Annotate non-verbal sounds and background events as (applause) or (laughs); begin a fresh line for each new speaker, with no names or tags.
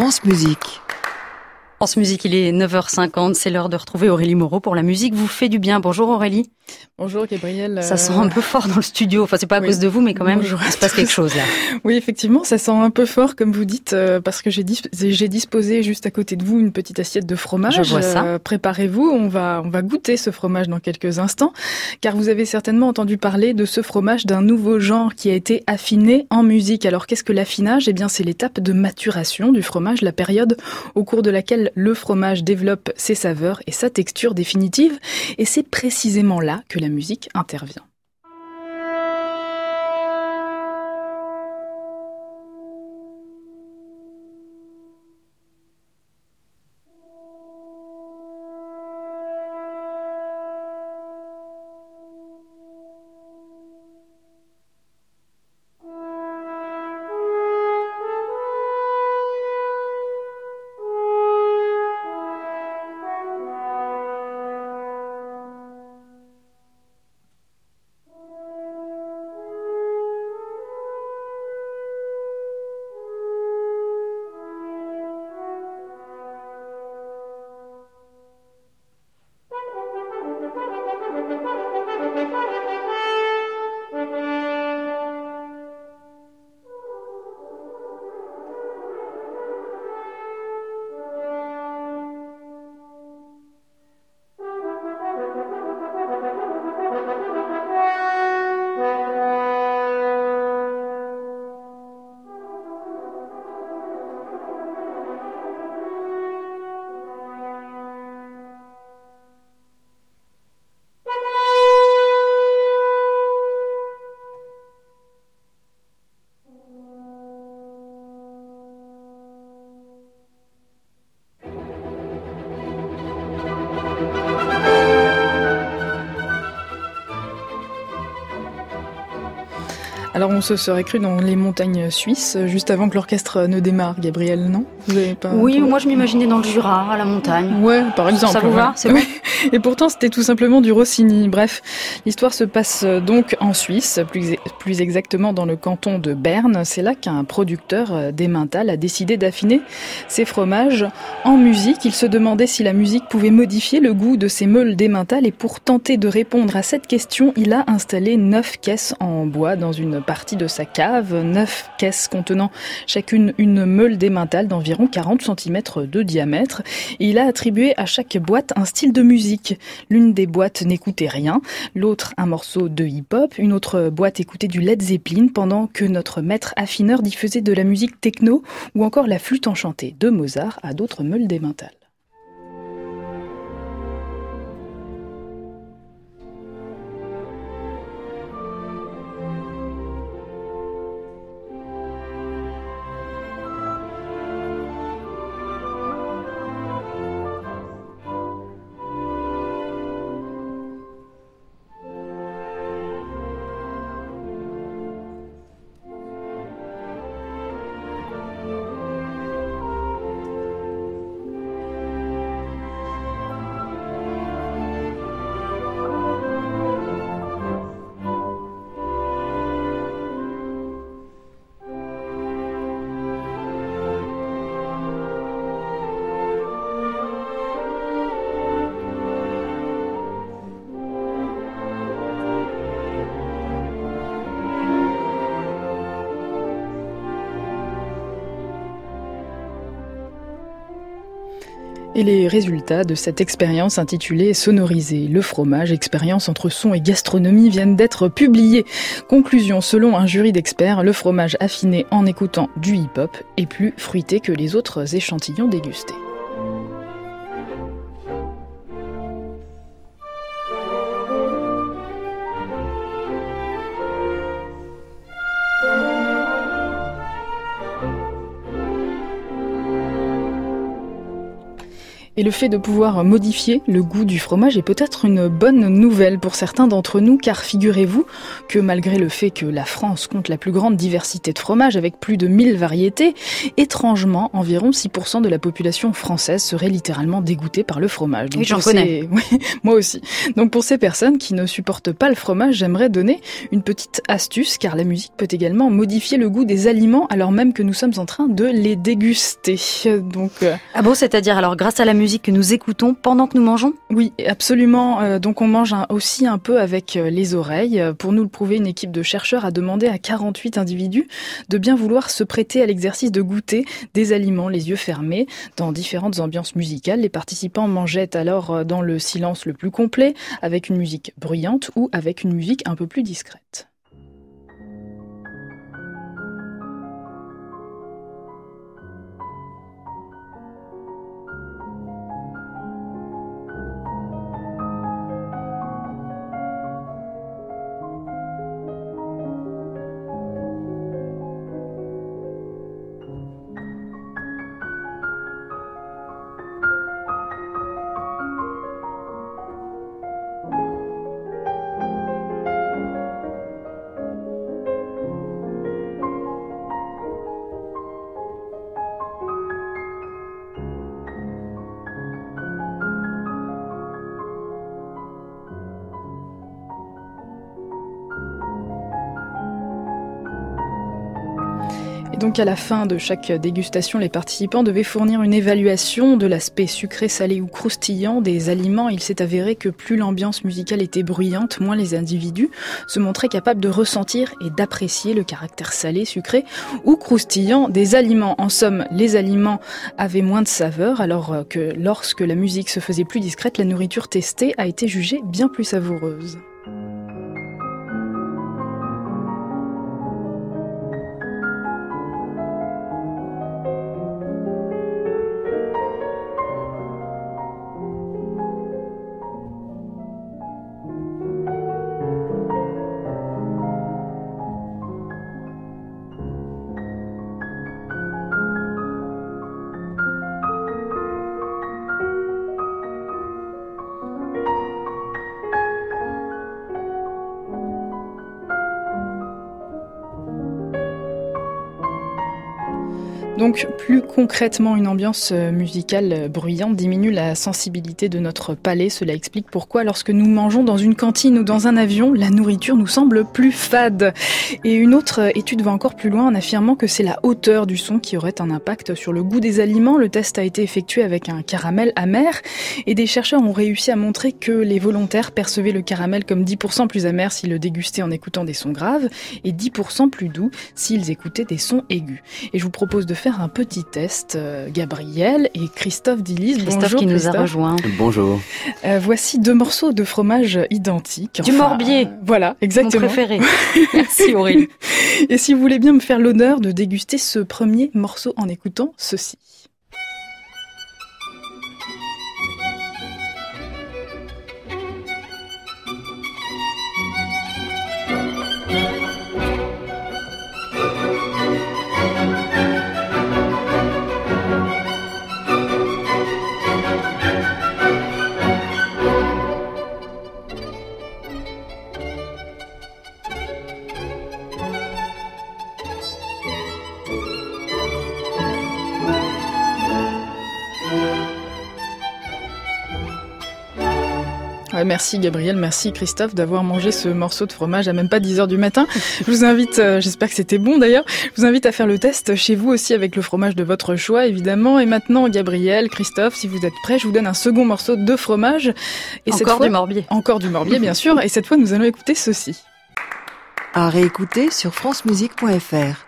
France Musique.
France Musique, il est 9h50, c'est l'heure de retrouver Aurélie Moreau pour la musique vous fait du bien. Bonjour Aurélie.
Bonjour Gabriel.
Ça sent un peu fort dans le studio. Enfin, c'est pas à cause de vous, mais quand même, il se passe quelque chose là. (laughs)
Oui, effectivement, ça sent un peu fort, comme vous dites, euh, parce que j'ai j'ai disposé juste à côté de vous une petite assiette de fromage.
Je vois ça. Euh,
préparez-vous, on va on va goûter ce fromage dans quelques instants, car vous avez certainement entendu parler de ce fromage d'un nouveau genre qui a été affiné en musique. Alors, qu'est-ce que l'affinage? Eh bien, c'est l'étape de maturation du fromage, la période au cours de laquelle le fromage développe ses saveurs et sa texture définitive. Et c'est précisément là que la musique intervient. On se serait cru dans les montagnes suisses, juste avant que l'orchestre ne démarre, Gabriel, non?
Oui, moi je m'imaginais dans le Jura, à la montagne.
Ouais, par exemple.
Ça vous va? C'est
bon? (laughs) Et pourtant c'était tout simplement du Rossini. Bref, l'histoire se passe donc en Suisse, plus, plus exactement dans le canton de Berne. C'est là qu'un producteur d'Emmental a décidé d'affiner ses fromages en musique. Il se demandait si la musique pouvait modifier le goût de ses meules d'Emmental et pour tenter de répondre à cette question, il a installé neuf caisses en bois dans une partie de sa cave, neuf caisses contenant chacune une meule d'émental d'environ 40 cm de diamètre. il a attribué à chaque boîte un style de musique. L'une des boîtes n'écoutait rien, l'autre un morceau de hip-hop, une autre boîte écoutait du Led Zeppelin pendant que notre maître affineur diffusait de la musique techno ou encore la flûte enchantée de Mozart à d'autres meules d'émental. Et les résultats de cette expérience intitulée Sonoriser le fromage, expérience entre son et gastronomie viennent d'être publiés. Conclusion, selon un jury d'experts, le fromage affiné en écoutant du hip-hop est plus fruité que les autres échantillons dégustés. Et le fait de pouvoir modifier le goût du fromage est peut-être une bonne nouvelle pour certains d'entre nous, car figurez-vous que malgré le fait que la France compte la plus grande diversité de fromages avec plus de 1000 variétés, étrangement, environ 6% de la population française serait littéralement dégoûtée par le fromage.
Donc, j'en connais. (laughs)
moi aussi. Donc pour ces personnes qui ne supportent pas le fromage, j'aimerais donner une petite astuce, car la musique peut également modifier le goût des aliments alors même que nous sommes en train de les déguster. (laughs) Donc,
euh, Ah bon, c'est-à-dire alors grâce à la musique que nous écoutons pendant que nous mangeons?
Oui, absolument. Euh, donc on mange aussi un peu avec euh, les oreilles. Pour nous le prouver, une équipe de chercheurs a demandé à 48 individus de bien vouloir se prêter à l'exercice de goûter des aliments les yeux fermés dans différentes ambiances musicales. Les participants mangeaient alors euh, dans le silence le plus complet, avec une musique bruyante ou avec une musique un peu plus discrète. Donc à la fin de chaque dégustation, les participants devaient fournir une évaluation de l'aspect sucré, salé ou croustillant des aliments. Il s'est avéré que plus l'ambiance musicale était bruyante, moins les individus se montraient capables de ressentir et d'apprécier le caractère salé, sucré ou croustillant des aliments. En somme, les aliments avaient moins de saveur, alors que lorsque la musique se faisait plus discrète, la nourriture testée a été jugée bien plus savoureuse. Donc plus concrètement, une ambiance euh, musicale euh, bruyante diminue la sensibilité de notre palais. Cela explique pourquoi lorsque nous mangeons dans une cantine ou dans un avion, la nourriture nous semble plus fade. Et une autre euh, étude va encore plus loin en affirmant que c'est la hauteur du son qui aurait un impact sur le goût des aliments. Le test a été effectué avec un caramel amer et des chercheurs ont réussi à montrer que les volontaires percevaient le caramel comme 10% plus amer s'ils le dégustaient en écoutant des sons graves et 10% plus doux s'ils écoutaient des sons aigus. Et je vous propose de faire un petit test. Euh, Gabriel et Christophe Dillis.
Christophe qui nous a rejoint.
Bonjour.
Euh, voici deux morceaux de fromage identiques.
Du morbier.
Euh, voilà, exactement.
Mon préféré. (laughs) Merci Aurélie.
Et si vous voulez bien me faire l'honneur de déguster ce premier morceau en écoutant ceci. Merci Gabriel, merci Christophe d'avoir mangé ce morceau de fromage à même pas 10 heures du matin. Je vous invite, euh, j'espère que c'était bon d'ailleurs, je vous invite à faire le test chez vous aussi avec le fromage de votre choix évidemment. Et maintenant Gabriel, Christophe, si vous êtes prêts, je vous donne un second morceau de fromage.
Et encore du morbier.
Encore du morbier bien sûr. Et cette fois nous allons écouter ceci.
À réécouter sur francemusique.fr.